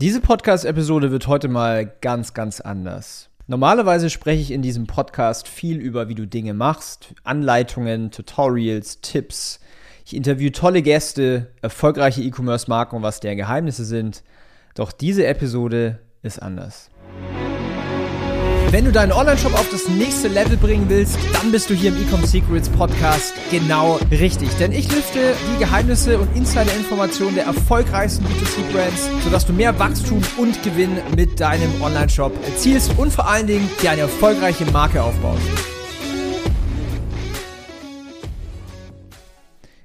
Diese Podcast-Episode wird heute mal ganz, ganz anders. Normalerweise spreche ich in diesem Podcast viel über, wie du Dinge machst, Anleitungen, Tutorials, Tipps. Ich interviewe tolle Gäste, erfolgreiche E-Commerce-Marken und was deren Geheimnisse sind. Doch diese Episode ist anders. Wenn du deinen Online-Shop auf das nächste Level bringen willst, dann bist du hier im Ecom Secrets Podcast genau richtig. Denn ich lüfte die Geheimnisse und Insider-Informationen der erfolgreichsten B2C-Brands, sodass du mehr Wachstum und Gewinn mit deinem Online-Shop erzielst und vor allen Dingen dir eine erfolgreiche Marke aufbaust.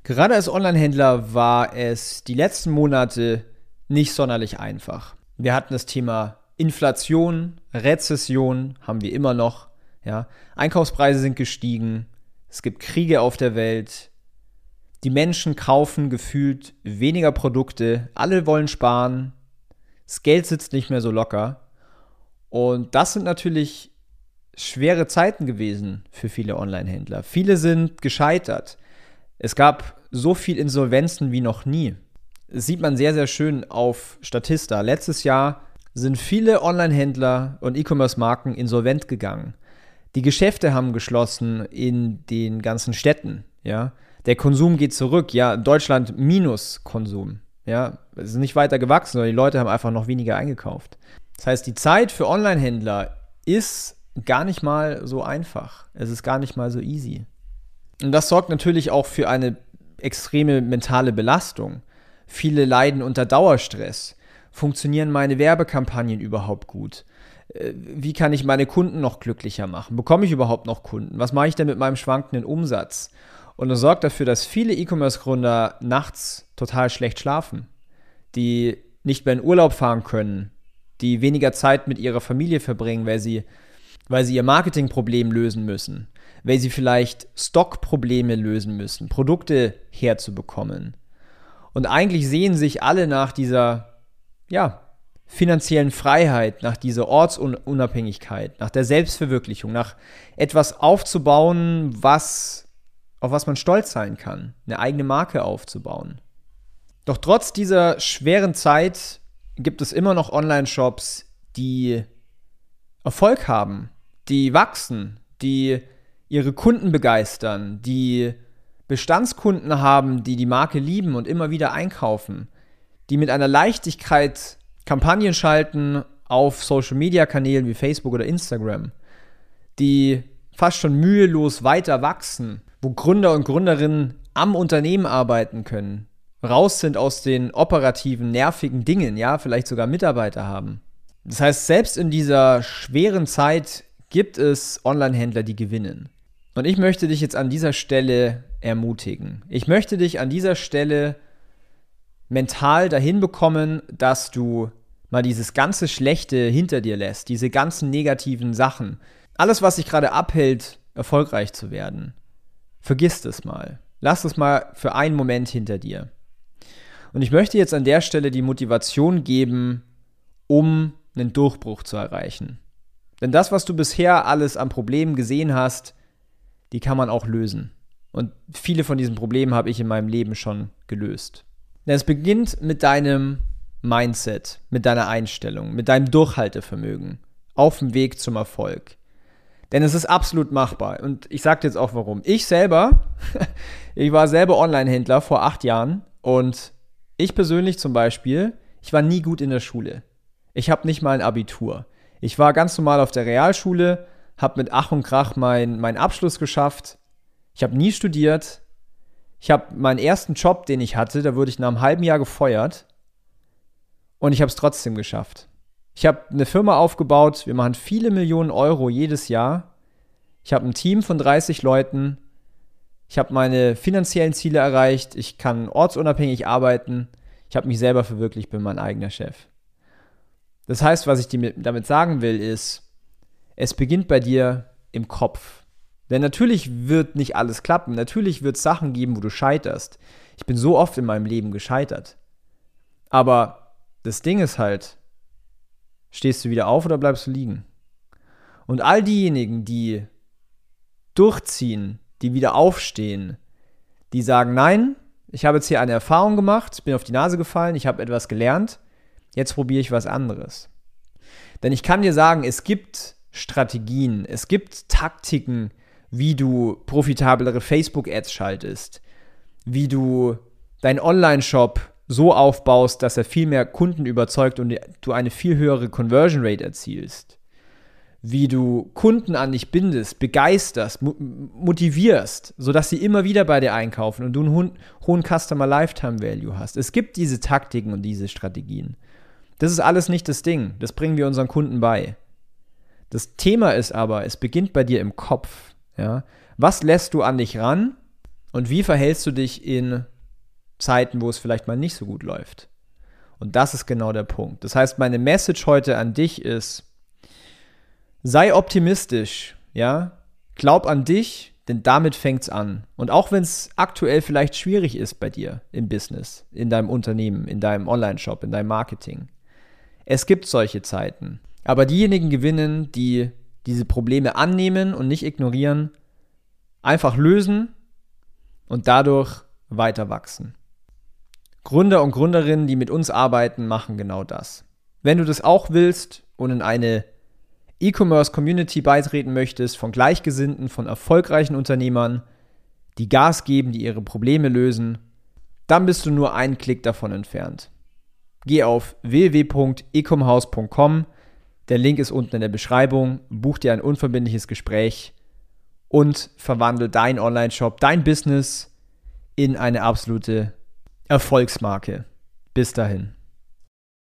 Gerade als Online-Händler war es die letzten Monate nicht sonderlich einfach. Wir hatten das Thema Inflation, Rezession haben wir immer noch. Ja. Einkaufspreise sind gestiegen. Es gibt Kriege auf der Welt. Die Menschen kaufen gefühlt weniger Produkte. Alle wollen sparen. Das Geld sitzt nicht mehr so locker. Und das sind natürlich schwere Zeiten gewesen für viele Online-Händler. Viele sind gescheitert. Es gab so viel Insolvenzen wie noch nie. Das sieht man sehr, sehr schön auf Statista. Letztes Jahr sind viele Online-Händler und E-Commerce-Marken insolvent gegangen. Die Geschäfte haben geschlossen in den ganzen Städten. Ja, der Konsum geht zurück. Ja, Deutschland minus Konsum. Ja, es ist nicht weiter gewachsen, sondern die Leute haben einfach noch weniger eingekauft. Das heißt, die Zeit für Online-Händler ist gar nicht mal so einfach. Es ist gar nicht mal so easy. Und das sorgt natürlich auch für eine extreme mentale Belastung. Viele leiden unter Dauerstress funktionieren meine Werbekampagnen überhaupt gut? Äh, wie kann ich meine Kunden noch glücklicher machen? Bekomme ich überhaupt noch Kunden? Was mache ich denn mit meinem schwankenden Umsatz? Und das sorgt dafür, dass viele E-Commerce-Gründer nachts total schlecht schlafen, die nicht mehr in Urlaub fahren können, die weniger Zeit mit ihrer Familie verbringen, weil sie, weil sie ihr Marketingproblem lösen müssen, weil sie vielleicht Stockprobleme lösen müssen, Produkte herzubekommen. Und eigentlich sehen sich alle nach dieser ja, finanziellen Freiheit, nach dieser Ortsunabhängigkeit, nach der Selbstverwirklichung, nach etwas aufzubauen, was, auf was man stolz sein kann, eine eigene Marke aufzubauen. Doch trotz dieser schweren Zeit gibt es immer noch Online-Shops, die Erfolg haben, die wachsen, die ihre Kunden begeistern, die Bestandskunden haben, die die Marke lieben und immer wieder einkaufen die mit einer Leichtigkeit Kampagnen schalten auf Social-Media-Kanälen wie Facebook oder Instagram, die fast schon mühelos weiter wachsen, wo Gründer und Gründerinnen am Unternehmen arbeiten können, raus sind aus den operativen, nervigen Dingen, ja, vielleicht sogar Mitarbeiter haben. Das heißt, selbst in dieser schweren Zeit gibt es Online-Händler, die gewinnen. Und ich möchte dich jetzt an dieser Stelle ermutigen. Ich möchte dich an dieser Stelle mental dahin bekommen, dass du mal dieses ganze Schlechte hinter dir lässt, diese ganzen negativen Sachen. Alles, was dich gerade abhält, erfolgreich zu werden. Vergiss es mal. Lass es mal für einen Moment hinter dir. Und ich möchte jetzt an der Stelle die Motivation geben, um einen Durchbruch zu erreichen. Denn das, was du bisher alles an Problemen gesehen hast, die kann man auch lösen. Und viele von diesen Problemen habe ich in meinem Leben schon gelöst. Es beginnt mit deinem Mindset, mit deiner Einstellung, mit deinem Durchhaltevermögen auf dem Weg zum Erfolg. Denn es ist absolut machbar. Und ich sage dir jetzt auch warum. Ich selber, ich war selber Online-Händler vor acht Jahren und ich persönlich zum Beispiel, ich war nie gut in der Schule. Ich habe nicht mal ein Abitur. Ich war ganz normal auf der Realschule, habe mit Ach und Krach meinen mein Abschluss geschafft. Ich habe nie studiert, ich habe meinen ersten Job, den ich hatte, da wurde ich nach einem halben Jahr gefeuert und ich habe es trotzdem geschafft. Ich habe eine Firma aufgebaut, wir machen viele Millionen Euro jedes Jahr. Ich habe ein Team von 30 Leuten. Ich habe meine finanziellen Ziele erreicht. Ich kann ortsunabhängig arbeiten. Ich habe mich selber verwirklicht, bin mein eigener Chef. Das heißt, was ich damit sagen will, ist, es beginnt bei dir im Kopf. Denn natürlich wird nicht alles klappen. Natürlich wird es Sachen geben, wo du scheiterst. Ich bin so oft in meinem Leben gescheitert. Aber das Ding ist halt, stehst du wieder auf oder bleibst du liegen? Und all diejenigen, die durchziehen, die wieder aufstehen, die sagen, nein, ich habe jetzt hier eine Erfahrung gemacht, bin auf die Nase gefallen, ich habe etwas gelernt, Jetzt probiere ich was anderes. Denn ich kann dir sagen, es gibt Strategien, es gibt Taktiken, wie du profitablere Facebook-Ads schaltest, wie du deinen Online-Shop so aufbaust, dass er viel mehr Kunden überzeugt und du eine viel höhere Conversion Rate erzielst. Wie du Kunden an dich bindest, begeisterst, motivierst, sodass sie immer wieder bei dir einkaufen und du einen hohen Customer Lifetime Value hast. Es gibt diese Taktiken und diese Strategien. Das ist alles nicht das Ding. Das bringen wir unseren Kunden bei. Das Thema ist aber, es beginnt bei dir im Kopf. Ja? Was lässt du an dich ran und wie verhältst du dich in Zeiten, wo es vielleicht mal nicht so gut läuft? Und das ist genau der Punkt. Das heißt, meine Message heute an dich ist, sei optimistisch, ja? Glaub an dich, denn damit fängt es an. Und auch wenn es aktuell vielleicht schwierig ist bei dir im Business, in deinem Unternehmen, in deinem Online-Shop, in deinem Marketing, es gibt solche Zeiten. Aber diejenigen gewinnen, die diese Probleme annehmen und nicht ignorieren, einfach lösen und dadurch weiter wachsen. Gründer und Gründerinnen, die mit uns arbeiten, machen genau das. Wenn du das auch willst und in eine E-Commerce-Community beitreten möchtest von Gleichgesinnten, von erfolgreichen Unternehmern, die Gas geben, die ihre Probleme lösen, dann bist du nur einen Klick davon entfernt. Geh auf www.ecomhaus.com. Der Link ist unten in der Beschreibung. Buch dir ein unverbindliches Gespräch und verwandle dein Online-Shop, dein Business in eine absolute Erfolgsmarke. Bis dahin.